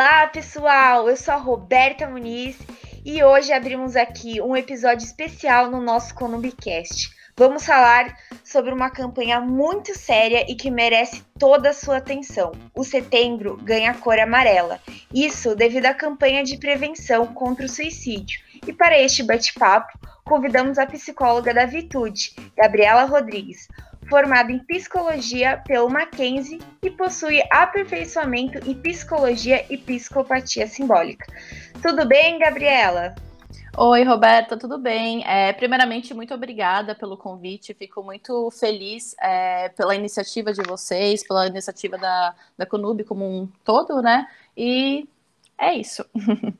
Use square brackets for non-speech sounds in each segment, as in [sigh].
Olá, pessoal! Eu sou a Roberta Muniz e hoje abrimos aqui um episódio especial no nosso Conumbicast. Vamos falar sobre uma campanha muito séria e que merece toda a sua atenção. O setembro ganha cor amarela. Isso devido à campanha de prevenção contra o suicídio. E para este bate-papo, convidamos a psicóloga da Vitude, Gabriela Rodrigues, formada em psicologia pelo Mackenzie e possui aperfeiçoamento em psicologia e psicopatia simbólica. Tudo bem, Gabriela? Oi, Roberta, tudo bem? É, primeiramente, muito obrigada pelo convite. Fico muito feliz é, pela iniciativa de vocês, pela iniciativa da, da Conub como um todo, né? E é isso. [laughs]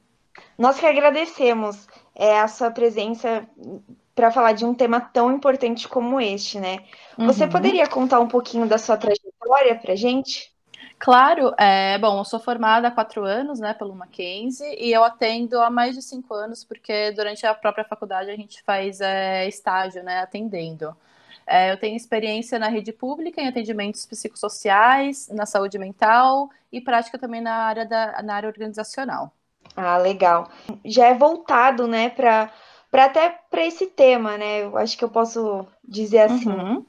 Nós que agradecemos é, a sua presença para falar de um tema tão importante como este, né? Uhum. Você poderia contar um pouquinho da sua trajetória para gente? Claro, é, bom, eu sou formada há quatro anos, né, pelo Mackenzie, e eu atendo há mais de cinco anos, porque durante a própria faculdade a gente faz é, estágio, né, atendendo. É, eu tenho experiência na rede pública, em atendimentos psicossociais, na saúde mental e prática também na área, da, na área organizacional. Ah, legal. Já é voltado, né, para para até para esse tema, né? Eu acho que eu posso dizer assim. Uhum.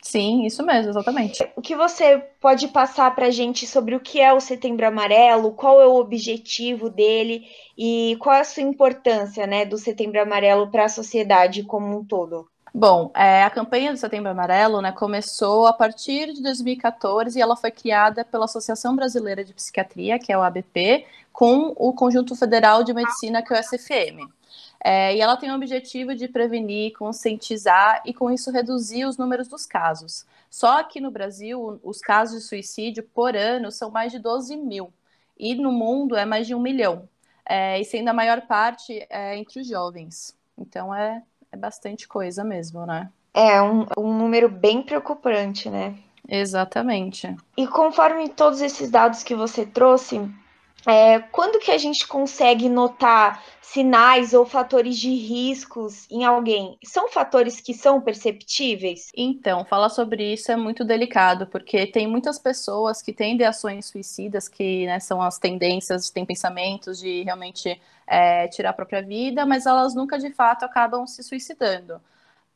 Sim, isso mesmo, exatamente. O que você pode passar para a gente sobre o que é o Setembro Amarelo, qual é o objetivo dele e qual é a sua importância, né, do Setembro Amarelo para a sociedade como um todo? Bom, é, a campanha do Setembro Amarelo né, começou a partir de 2014 e ela foi criada pela Associação Brasileira de Psiquiatria, que é o ABP, com o Conjunto Federal de Medicina, que é o SFM. É, e ela tem o objetivo de prevenir, conscientizar e, com isso, reduzir os números dos casos. Só aqui no Brasil, os casos de suicídio por ano são mais de 12 mil, e no mundo é mais de um milhão, é, e sendo a maior parte é, entre os jovens. Então é, é bastante coisa mesmo, né? É um, um número bem preocupante, né? Exatamente. E conforme todos esses dados que você trouxe, é, quando que a gente consegue notar sinais ou fatores de riscos em alguém? São fatores que são perceptíveis? Então, falar sobre isso é muito delicado, porque tem muitas pessoas que têm ações suicidas, que né, são as tendências, têm pensamentos de realmente é, tirar a própria vida, mas elas nunca de fato acabam se suicidando.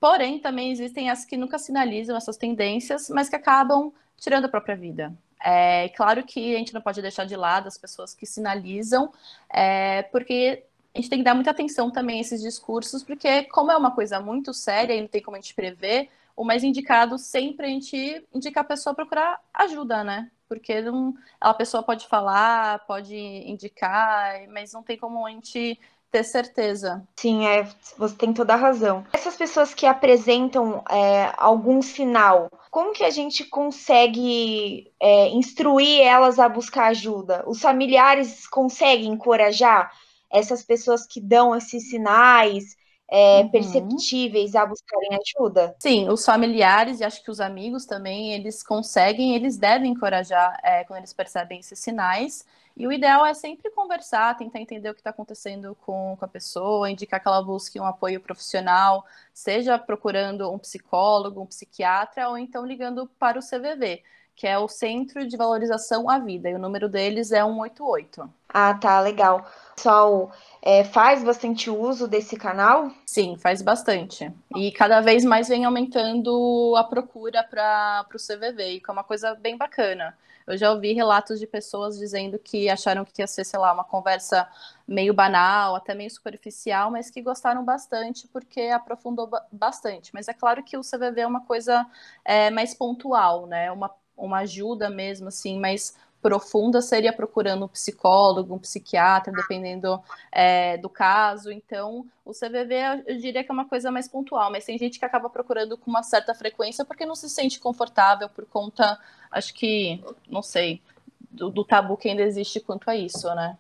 Porém, também existem as que nunca sinalizam essas tendências, mas que acabam tirando a própria vida. É claro que a gente não pode deixar de lado as pessoas que sinalizam, é, porque a gente tem que dar muita atenção também a esses discursos, porque como é uma coisa muito séria e não tem como a gente prever, o mais indicado sempre a gente indica a pessoa procurar ajuda, né? Porque não, a pessoa pode falar, pode indicar, mas não tem como a gente ter certeza. Sim, é, você tem toda a razão. Essas pessoas que apresentam é, algum sinal, como que a gente consegue é, instruir elas a buscar ajuda? Os familiares conseguem encorajar essas pessoas que dão esses sinais? É, uhum. perceptíveis a buscarem ajuda? Sim, os familiares e acho que os amigos também, eles conseguem, eles devem encorajar é, quando eles percebem esses sinais e o ideal é sempre conversar, tentar entender o que está acontecendo com, com, a pessoa, indicar que ela busque um apoio profissional, seja procurando um psicólogo, um psiquiatra, ou então ligando para o CVV, que é o Centro de Valorização à Vida, e o número deles é 188. Ah, tá, legal. Pessoal é, faz bastante uso desse canal? Sim, faz bastante. E cada vez mais vem aumentando a procura para o CVV, que é uma coisa bem bacana. Eu já ouvi relatos de pessoas dizendo que acharam que ia ser, sei lá, uma conversa meio banal, até meio superficial, mas que gostaram bastante porque aprofundou bastante. Mas é claro que o CVV é uma coisa é, mais pontual, né? Uma, uma ajuda mesmo, assim, mais profunda seria procurando um psicólogo, um psiquiatra, dependendo é, do caso. Então, o CVV eu diria que é uma coisa mais pontual, mas tem gente que acaba procurando com uma certa frequência porque não se sente confortável por conta, acho que, não sei, do, do tabu que ainda existe quanto a isso, né?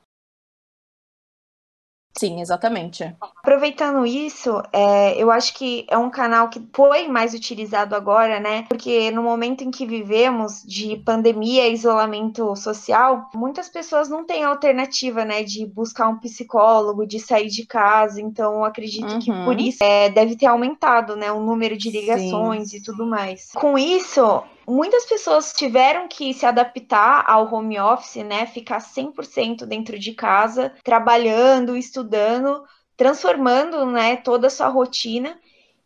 Sim, exatamente. Aproveitando isso, é, eu acho que é um canal que foi mais utilizado agora, né? Porque no momento em que vivemos de pandemia e isolamento social, muitas pessoas não têm alternativa, né? De buscar um psicólogo, de sair de casa. Então, acredito uhum. que por isso é, deve ter aumentado, né? O número de ligações Sim. e tudo mais. Com isso, muitas pessoas tiveram que se adaptar ao home office, né? Ficar 100% dentro de casa, trabalhando, estudando, transformando, né, toda a sua rotina.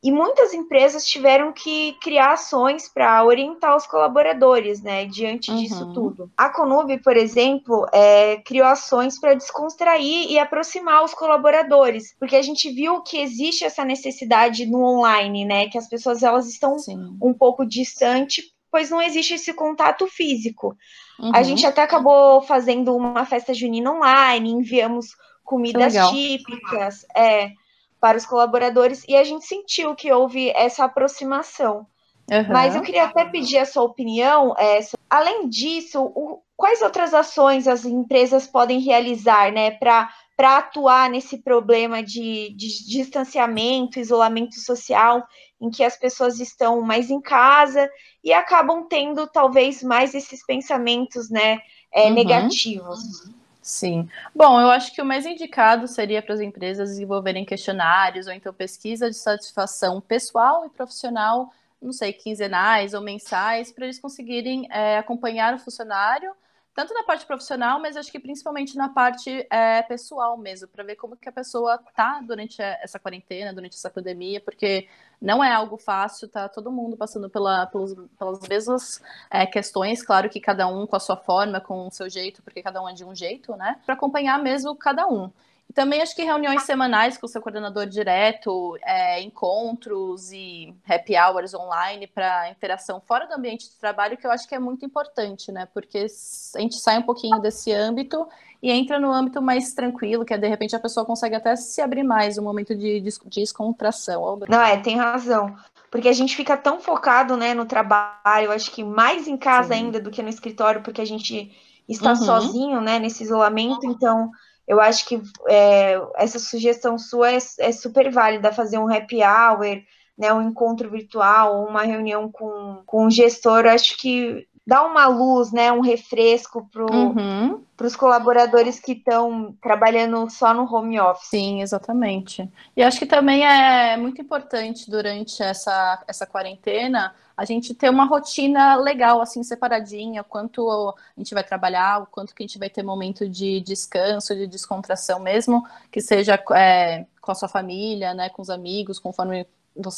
E muitas empresas tiveram que criar ações para orientar os colaboradores, né, diante uhum. disso tudo. A Conub, por exemplo, é, criou ações para descontrair e aproximar os colaboradores, porque a gente viu que existe essa necessidade no online, né, que as pessoas elas estão Sim. um pouco distantes, pois não existe esse contato físico. Uhum. A gente até acabou fazendo uma festa junina online, enviamos comidas típicas. É, para os colaboradores e a gente sentiu que houve essa aproximação. Uhum. Mas eu queria até pedir a sua opinião. É, além disso, o, quais outras ações as empresas podem realizar né, para atuar nesse problema de, de, distanciamento, isolamento social, em que as pessoas estão mais em casa e acabam tendo talvez mais esses pensamentos né, é, uhum. negativos? Sim. Bom, eu acho que o mais indicado seria para as empresas desenvolverem questionários ou então pesquisa de satisfação pessoal e profissional, não sei, quinzenais ou mensais, para eles conseguirem é, acompanhar o funcionário tanto na parte profissional, mas acho que principalmente na parte é, pessoal mesmo, para ver como que a pessoa tá durante essa quarentena, durante essa pandemia, porque não é algo fácil, tá todo mundo passando pela, pelos, pelas mesmas é, questões, claro que cada um com a sua forma, com o seu jeito, porque cada um é de um jeito, né? Para acompanhar mesmo cada um. E também acho que reuniões semanais com o seu coordenador direto, é, encontros e happy hours online para interação fora do ambiente de trabalho, que eu acho que é muito importante, né? Porque a gente sai um pouquinho desse âmbito e entra no âmbito mais tranquilo, que é de repente a pessoa consegue até se abrir mais, um momento de, de descontração. Não, é, tem razão. Porque a gente fica tão focado né, no trabalho, acho que mais em casa Sim. ainda do que no escritório, porque a gente está uhum. sozinho, né, nesse isolamento, então eu acho que é, essa sugestão sua é, é, super válida, fazer um happy hour, né, um encontro virtual, uma reunião com, com um gestor, acho que dá uma luz, né, um refresco para uhum. os colaboradores que estão trabalhando só no home office. Sim, exatamente. E acho que também é muito importante durante essa, essa quarentena a gente ter uma rotina legal, assim, separadinha, quanto a gente vai trabalhar, o quanto que a gente vai ter momento de descanso, de descontração mesmo, que seja é, com a sua família, né, com os amigos, conforme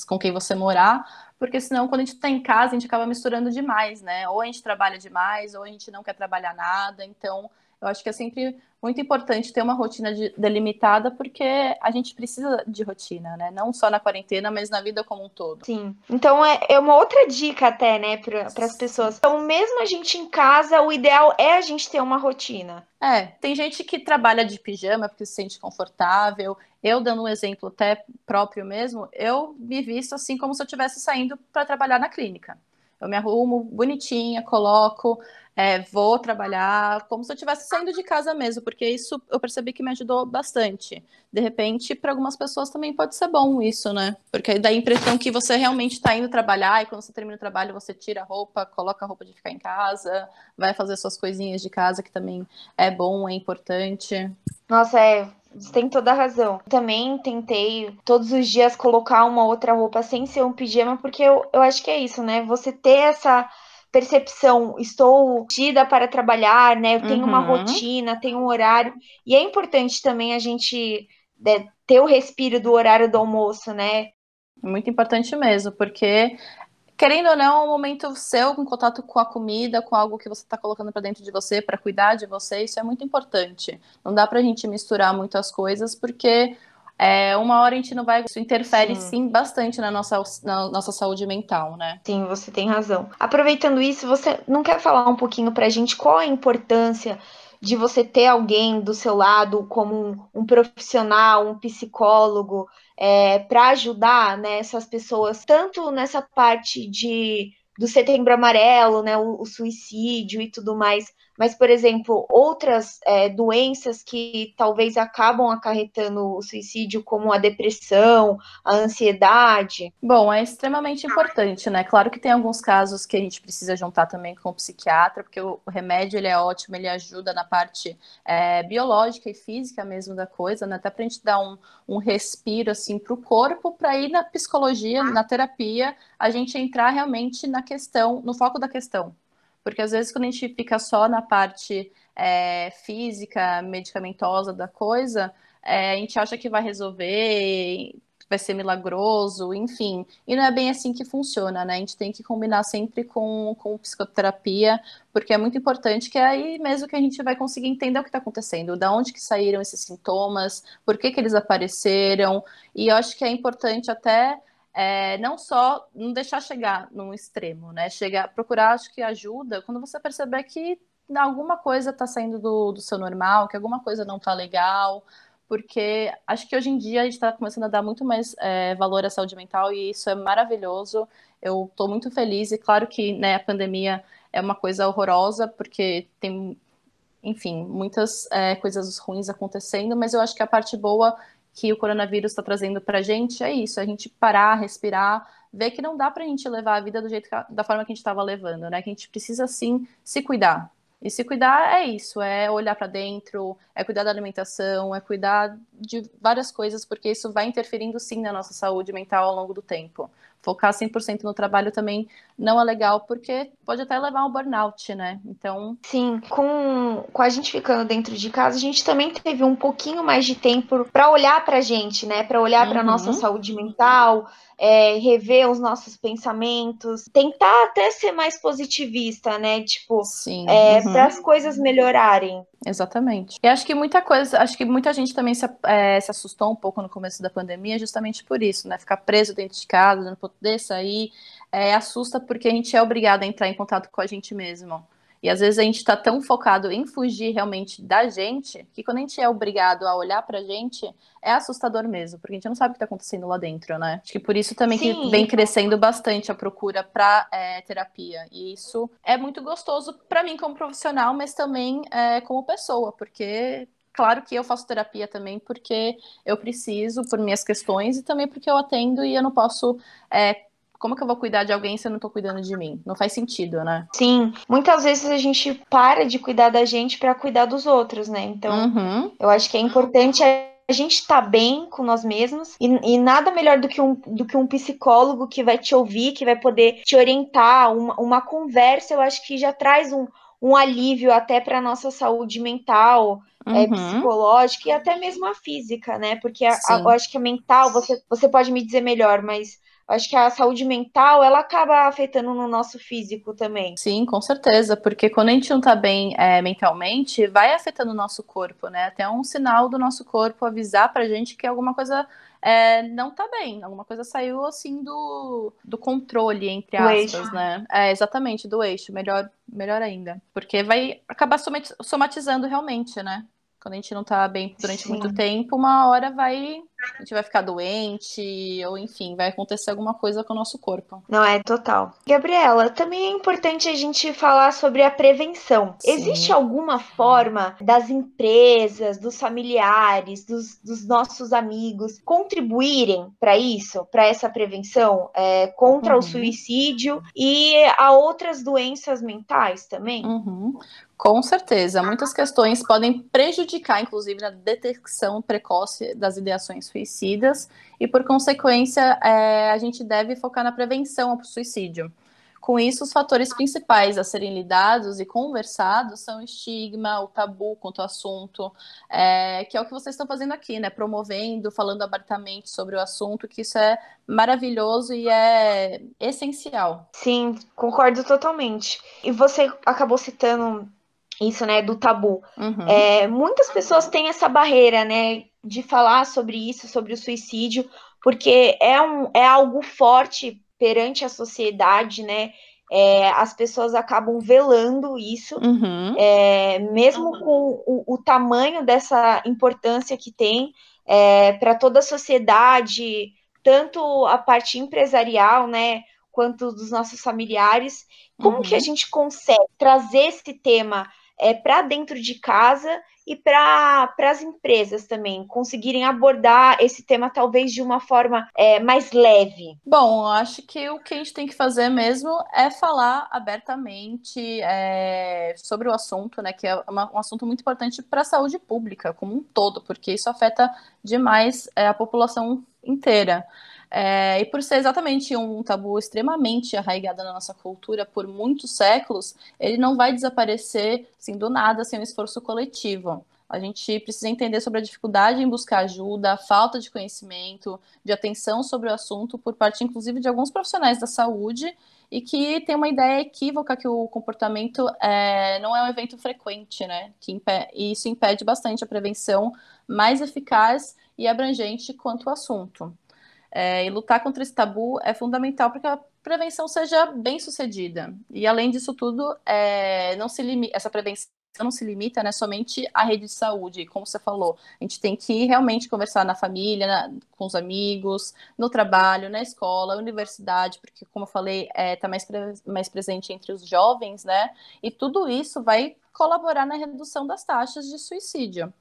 com quem você morar, porque senão quando a gente está em casa a gente acaba misturando demais, né? Ou a gente trabalha demais, ou a gente não quer trabalhar nada, então eu acho que é sempre muito importante ter uma rotina de, delimitada, porque a gente precisa de rotina, né? Não só na quarentena, mas na vida como um todo. Sim. Então é, é uma outra dica até, né, para as pessoas. Então, mesmo a gente em casa, o ideal é a gente ter uma rotina. É, tem gente que trabalha de pijama porque se sente confortável. Eu, dando um exemplo até próprio mesmo, eu me visto assim como se eu estivesse saindo para trabalhar na clínica. Eu me arrumo bonitinha, coloco é, vou trabalhar como se eu estivesse saindo de casa mesmo, porque isso eu percebi que me ajudou bastante. De repente, para algumas pessoas também pode ser bom isso, né? Porque dá a impressão que você realmente está indo trabalhar e quando você termina o trabalho você tira a roupa, coloca a roupa de ficar em casa, vai fazer suas coisinhas de casa, que também é bom, é importante. Nossa, é, você tem toda a razão. Também tentei todos os dias colocar uma outra roupa sem ser um pijama, porque eu, eu acho que é isso, né? Você ter essa percepção, estou tida para trabalhar, né? Eu tenho uhum. uma rotina, tenho um horário. E é importante também a gente né, ter o respiro do horário do almoço, né? Muito importante mesmo, porque querendo ou não, é um momento seu em contato com a comida, com algo que você está colocando para dentro de você, para cuidar de você, isso é muito importante. Não dá para a gente misturar muitas coisas, porque é, uma hora a gente não vai. Isso interfere sim. sim, bastante na nossa, na nossa saúde mental, né? Sim, você tem razão. Aproveitando isso, você não quer falar um pouquinho pra gente qual a importância de você ter alguém do seu lado como um, um profissional, um psicólogo, é, para ajudar né, essas pessoas, tanto nessa parte de do setembro amarelo, né, o, o suicídio e tudo mais, mas, por exemplo, outras é, doenças que talvez acabam acarretando o suicídio, como a depressão, a ansiedade? Bom, é extremamente importante, né? Claro que tem alguns casos que a gente precisa juntar também com o psiquiatra, porque o remédio ele é ótimo, ele ajuda na parte é, biológica e física mesmo da coisa, né? Até para a gente dar um, um respiro assim para o corpo, para ir na psicologia, na terapia, a gente entrar realmente na questão, no foco da questão. Porque às vezes quando a gente fica só na parte é, física, medicamentosa da coisa, é, a gente acha que vai resolver, vai ser milagroso, enfim. E não é bem assim que funciona, né? A gente tem que combinar sempre com, com psicoterapia, porque é muito importante que é aí mesmo que a gente vai conseguir entender o que está acontecendo, da onde que saíram esses sintomas, por que, que eles apareceram. E eu acho que é importante até é, não só não deixar chegar num extremo, né? Chegar, procurar, acho que ajuda quando você perceber que alguma coisa está saindo do, do seu normal, que alguma coisa não está legal, porque acho que hoje em dia a gente está começando a dar muito mais é, valor à saúde mental e isso é maravilhoso. Eu estou muito feliz e claro que né, a pandemia é uma coisa horrorosa porque tem, enfim, muitas é, coisas ruins acontecendo, mas eu acho que a parte boa que o coronavírus está trazendo para a gente é isso, a gente parar, respirar, ver que não dá para a gente levar a vida do jeito que, da forma que a gente estava levando, né? Que a gente precisa sim se cuidar. E se cuidar é isso, é olhar para dentro, é cuidar da alimentação, é cuidar de várias coisas, porque isso vai interferindo sim na nossa saúde mental ao longo do tempo focar 100% no trabalho também não é legal, porque pode até levar ao burnout, né? Então. Sim, com, com a gente ficando dentro de casa, a gente também teve um pouquinho mais de tempo para olhar para a gente, né? Para olhar uhum. para nossa saúde mental, é, rever os nossos pensamentos, tentar até ser mais positivista, né? Tipo, é, uhum. para as coisas melhorarem. Exatamente. E acho que muita coisa, acho que muita gente também se, é, se assustou um pouco no começo da pandemia, justamente por isso, né? Ficar preso dentro de casa, não poder sair, é, assusta porque a gente é obrigado a entrar em contato com a gente mesmo. E às vezes a gente está tão focado em fugir realmente da gente, que quando a gente é obrigado a olhar pra gente, é assustador mesmo, porque a gente não sabe o que está acontecendo lá dentro, né? Acho que por isso também Sim. que vem crescendo bastante a procura para é, terapia. E isso é muito gostoso para mim como profissional, mas também é, como pessoa, porque claro que eu faço terapia também porque eu preciso, por minhas questões, e também porque eu atendo e eu não posso é, como que eu vou cuidar de alguém se eu não tô cuidando de mim? Não faz sentido, né? Sim. Muitas vezes a gente para de cuidar da gente para cuidar dos outros, né? Então, uhum. eu acho que é importante a gente estar tá bem com nós mesmos e, e, nada melhor do que, um, do que um psicólogo que vai te ouvir, que vai poder te orientar, uma, uma conversa, eu acho que já traz um, um alívio até para nossa saúde mental, é, uhum. é, psicológica e até mesmo a física, né? Porque a, a, eu acho que a mental, você, você pode me dizer melhor, mas acho que a saúde mental ela acaba afetando no nosso físico também. Sim, com certeza, porque quando a gente não tá bem é, mentalmente, vai afetando o nosso corpo, né? Até um sinal do nosso corpo avisar pra gente que alguma coisa é, não tá bem, alguma coisa saiu assim do, do controle, entre aspas, né? É, exatamente, do eixo, melhor, melhor ainda. Porque vai acabar somatizando realmente, né? Quando a gente não tá bem durante Sim. muito tempo, uma hora vai a gente vai ficar doente, ou enfim, vai acontecer alguma coisa com o nosso corpo. Não, é total. Gabriela, também é importante a gente falar sobre a prevenção. Sim. Existe alguma forma das empresas, dos familiares, dos, dos nossos amigos contribuírem para isso, para essa prevenção é, contra uhum. o suicídio e a outras doenças mentais também? Uhum. Com certeza, muitas questões podem prejudicar, inclusive, na detecção precoce das ideações suicidas e, por consequência, é, a gente deve focar na prevenção ao suicídio. Com isso, os fatores principais a serem lidados e conversados são o estigma, o tabu quanto ao assunto, é, que é o que vocês estão fazendo aqui, né? Promovendo, falando abertamente sobre o assunto, que isso é maravilhoso e é essencial. Sim, concordo totalmente. E você acabou citando isso, né, do tabu. Uhum. É, muitas pessoas têm essa barreira, né, de falar sobre isso, sobre o suicídio, porque é, um, é algo forte perante a sociedade, né? É, as pessoas acabam velando isso, uhum. é, mesmo com o, o, tamanho dessa importância que tem é, para toda a sociedade, tanto a parte empresarial, né, quanto dos nossos familiares. Como uhum. que a uhum. gente consegue trazer esse tema é, para dentro de casa e para as empresas também conseguirem abordar esse tema talvez de uma forma é, mais leve? Bom, acho que o que a gente tem que fazer mesmo é falar abertamente é, sobre o assunto, né? Que é uma, um assunto muito importante para a saúde pública como um todo, porque isso afeta demais é, a população inteira. É, e por ser exatamente um tabu extremamente arraigado na nossa cultura por muitos séculos, ele não vai desaparecer assim, do nada sem um esforço coletivo. A gente precisa entender sobre a dificuldade em buscar ajuda, a falta de conhecimento, de atenção sobre o assunto por parte, inclusive, de alguns profissionais da saúde e que tem uma ideia equívoca que o comportamento é, não é um evento frequente, né? Que e isso impede bastante a prevenção mais eficaz e abrangente quanto ao assunto. É, e lutar contra esse tabu é fundamental para que a prevenção seja bem sucedida. E além disso tudo, é, não se limita, essa prevenção não se limita né, somente à rede de saúde, como você falou. A gente tem que realmente conversar na família, na, com os amigos, no trabalho, na escola, universidade, porque, como eu falei, está é, tá mais, pre mais presente entre os jovens, né? E tudo isso vai colaborar na redução das taxas de suicídio.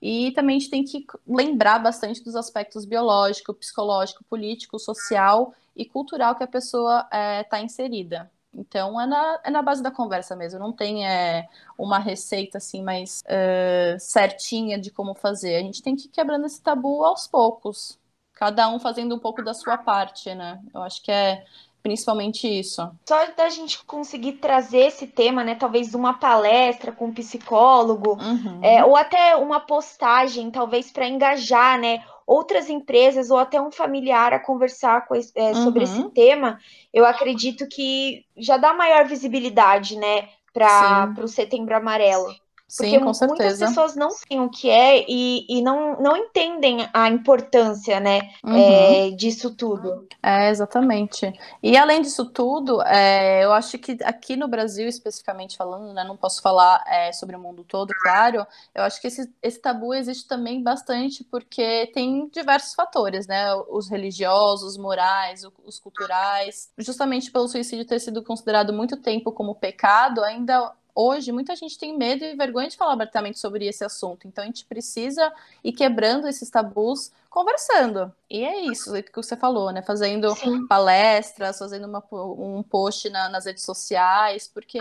E também a gente tem que lembrar bastante dos aspectos biológico, psicológico, político, social e cultural que a pessoa está é, tá inserida. Então é na, é na base da conversa mesmo, não tem é, uma receita assim mais é, certinha de como fazer. A gente tem que ir quebrando esse tabu aos poucos, cada um fazendo um pouco da sua parte, né? Eu acho que é, principalmente isso. Só da gente conseguir trazer esse tema, né? Talvez uma palestra com um psicólogo, uhum. é, ou até uma postagem, talvez para engajar, né? Outras empresas ou até um familiar a conversar com, é, sobre uhum. esse tema, eu acredito que já dá maior visibilidade, né, para o Setembro Amarelo. Sim, Porque com certeza. muitas pessoas não sabem o que é e, e não, não entendem a importância, né, uhum. é, disso tudo. É, exatamente. E além disso tudo, é, eu acho que aqui no Brasil, especificamente falando, né, não posso falar é, sobre o mundo todo, claro, eu acho que esse, esse tabu existe também bastante porque tem diversos fatores, né, os religiosos, os morais, os culturais. Justamente pelo suicídio ter sido considerado muito tempo como pecado, ainda hoje muita gente tem medo e vergonha de falar abertamente sobre esse assunto. Então a gente precisa ir quebrando esses tabus conversando. E é isso que você falou, né? Fazendo Sim. palestras, fazendo uma, um post na, nas redes sociais, porque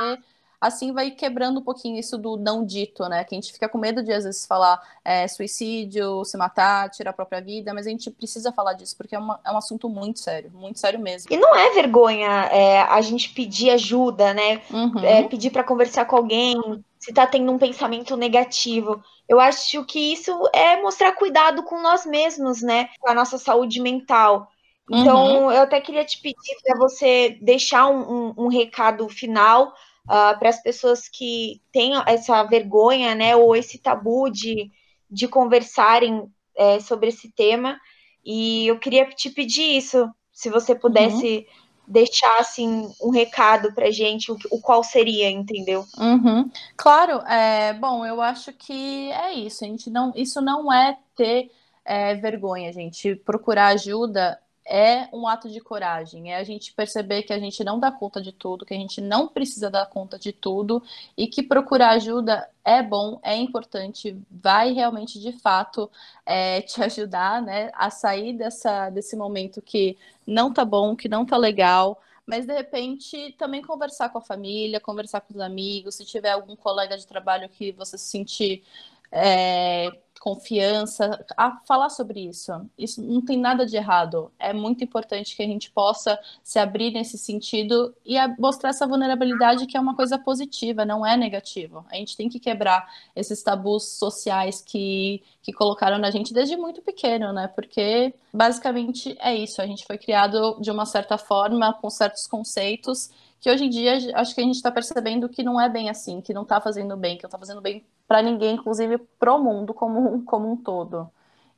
assim vai quebrando um pouquinho isso do não dito, né? Que a gente fica com medo de às vezes falar é, suicídio, se matar, tirar a própria vida, mas a gente precisa falar disso, porque é, uma, é um assunto muito sério, muito sério mesmo. E não é vergonha é, a gente pedir ajuda, né? Uhum. É, pedir para conversar com alguém, se tá tendo um pensamento negativo. Eu acho que isso é mostrar cuidado com nós mesmos, né? Com a nossa saúde mental. Então, uhum. eu até queria te pedir para você deixar um, um, um recado final uh, para as pessoas que têm essa vergonha, né, ou esse tabu de, de conversarem é, sobre esse tema. E eu queria te pedir isso, se você pudesse uhum. deixar assim um recado para gente, o, o, qual seria, entendeu? Uhum. Claro, é, bom, eu acho que é isso. A gente não, isso não é ter é, vergonha, gente. Procurar ajuda é um ato de coragem, é a gente perceber que a gente não dá conta de tudo, que a gente não precisa dar conta de tudo e que procurar ajuda é bom, é importante, vai realmente de fato é, te [laughs] ajudar, né, a sair dessa, desse momento que não tá bom, que não tá legal, mas de repente também conversar com a família, conversar com os amigos, se tiver algum colega de trabalho que você se sentir é, confiança, a falar sobre isso. Isso não tem nada de errado. É muito importante que a gente possa se abrir nesse sentido e mostrar essa vulnerabilidade que é uma coisa positiva, não é negativo. A gente tem que quebrar esses tabus sociais que, que colocaram na gente desde muito pequeno, né? Porque basicamente é isso. A gente foi criado de uma certa forma, com certos conceitos que hoje em dia acho que a gente está percebendo que não é bem assim, que não está fazendo bem, que não está fazendo bem para ninguém, inclusive pro mundo como, como um todo.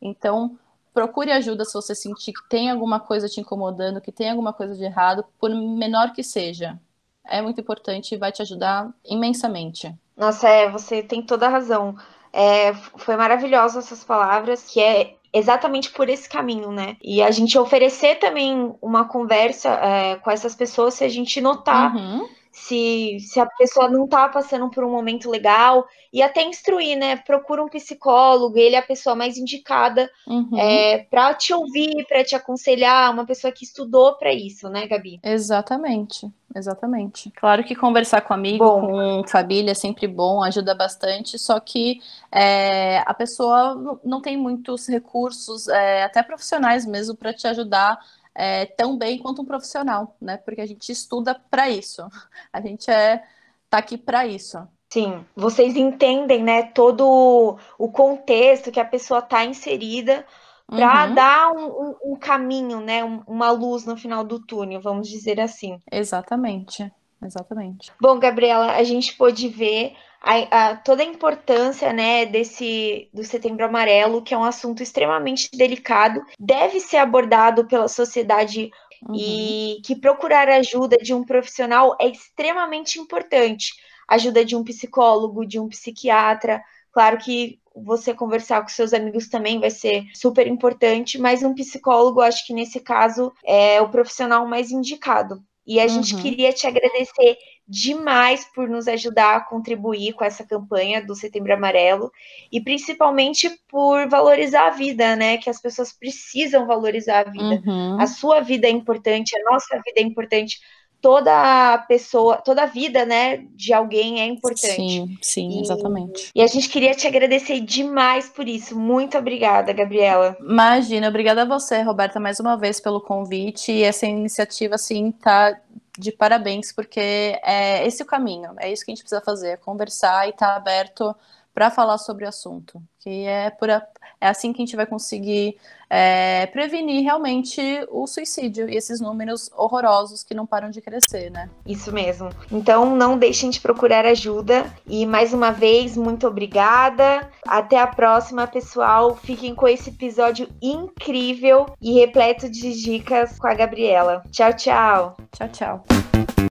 Então, procure ajuda se você sentir que tem alguma coisa te incomodando, que tem alguma coisa de errado, por menor que seja. É muito importante e vai te ajudar imensamente. Nossa, é, você tem toda a razão. É, foi maravilhosa essas palavras, que é exatamente por esse caminho, né? E a gente oferecer também uma conversa é, com essas pessoas se a gente notar uhum. Se, se a pessoa não tá passando por um momento legal, e até instruir, né? Procura um psicólogo, ele é a pessoa mais indicada uhum. é, para te ouvir, para te aconselhar, uma pessoa que estudou para isso, né, Gabi? Exatamente, exatamente. Claro que conversar com amigo, bom. com família é sempre bom, ajuda bastante, só que é, a pessoa não tem muitos recursos, é, até profissionais mesmo, para te ajudar é, tão bem quanto um profissional, né? Porque a gente estuda para isso. [laughs] A gente é tá aqui para isso. Sim, vocês entendem, né, todo o contexto que a pessoa está inserida para uhum. dar um, um, um, caminho, né, uma luz no final do túnel, vamos dizer assim. Exatamente, exatamente. Bom, Gabriela, a gente pôde ver a, a, toda a importância né, desse do Setembro Amarelo, que é um assunto extremamente delicado, deve ser abordado pela sociedade uhum. e que procurar ajuda de um profissional é extremamente importante. Ajuda de um psicólogo, de um psiquiatra. Claro que você conversar com seus amigos também vai ser super importante, mas um psicólogo, acho que nesse caso, é o profissional mais indicado. E a uhum. gente queria te agradecer demais por nos ajudar a contribuir com essa campanha do Setembro Amarelo e principalmente por valorizar a vida, né? Que as pessoas precisam valorizar a vida. Uhum. A sua vida é importante, a nossa vida é importante. Toda pessoa, toda a vida, né, de alguém é importante. Sim, sim, e, exatamente. E a gente queria te agradecer demais por isso. Muito obrigada, Gabriela. Imagina, obrigada a você, Roberta, mais uma vez pelo convite. E essa iniciativa, assim, tá de parabéns, porque é esse o caminho, é isso que a gente precisa fazer, é conversar e estar tá aberto para falar sobre o assunto, que é, por a, é assim que a gente vai conseguir é, prevenir realmente o suicídio e esses números horrorosos que não param de crescer, né? Isso mesmo. Então não deixem de procurar ajuda e mais uma vez muito obrigada. Até a próxima, pessoal. Fiquem com esse episódio incrível e repleto de dicas com a Gabriela. Tchau, tchau. Tchau, tchau.